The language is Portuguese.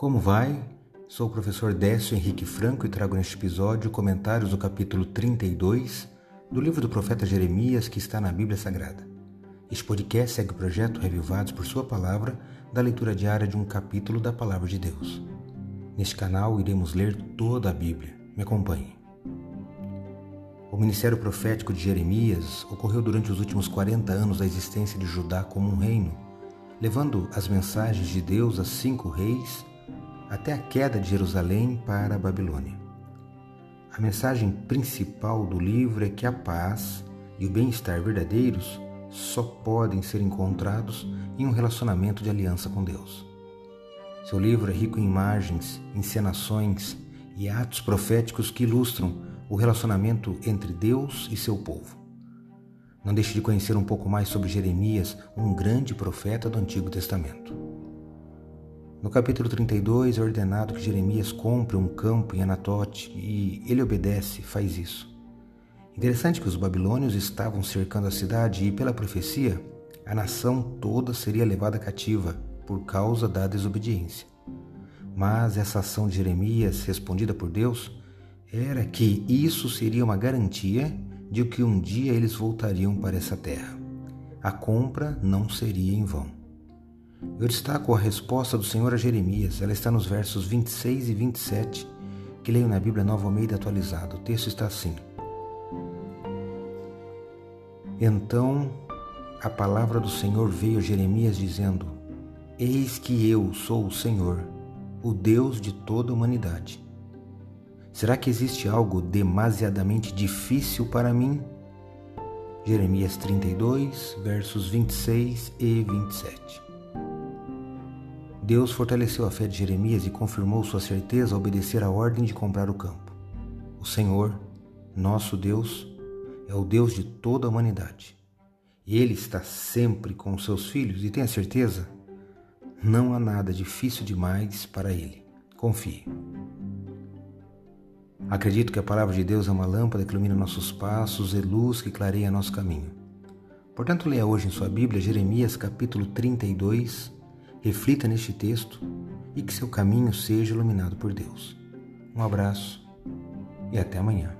Como vai? Sou o professor Décio Henrique Franco e trago neste episódio comentários do capítulo 32 do livro do profeta Jeremias que está na Bíblia Sagrada. Este podcast segue o projeto Revivados por Sua Palavra da leitura diária de um capítulo da Palavra de Deus. Neste canal iremos ler toda a Bíblia. Me acompanhe. O ministério profético de Jeremias ocorreu durante os últimos 40 anos da existência de Judá como um reino, levando as mensagens de Deus a cinco reis até a queda de Jerusalém para a Babilônia. A mensagem principal do livro é que a paz e o bem-estar verdadeiros só podem ser encontrados em um relacionamento de aliança com Deus. Seu livro é rico em imagens, encenações e atos proféticos que ilustram o relacionamento entre Deus e seu povo. Não deixe de conhecer um pouco mais sobre Jeremias, um grande profeta do Antigo Testamento. No capítulo 32 é ordenado que Jeremias compre um campo em Anatote e ele obedece, faz isso. Interessante que os babilônios estavam cercando a cidade e, pela profecia, a nação toda seria levada cativa por causa da desobediência. Mas essa ação de Jeremias, respondida por Deus, era que isso seria uma garantia de que um dia eles voltariam para essa terra. A compra não seria em vão. Eu destaco a resposta do Senhor a Jeremias. Ela está nos versos 26 e 27, que leio na Bíblia Nova Almeida atualizada. O texto está assim: Então a palavra do Senhor veio a Jeremias dizendo: Eis que eu sou o Senhor, o Deus de toda a humanidade. Será que existe algo demasiadamente difícil para mim? Jeremias 32, versos 26 e 27. Deus fortaleceu a fé de Jeremias e confirmou sua certeza a obedecer a ordem de comprar o campo. O Senhor, nosso Deus, é o Deus de toda a humanidade. Ele está sempre com os seus filhos e tenha certeza, não há nada difícil demais para Ele. Confie. Acredito que a palavra de Deus é uma lâmpada que ilumina nossos passos e luz que clareia nosso caminho. Portanto, leia hoje em sua Bíblia Jeremias capítulo 32, Reflita neste texto e que seu caminho seja iluminado por Deus. Um abraço e até amanhã.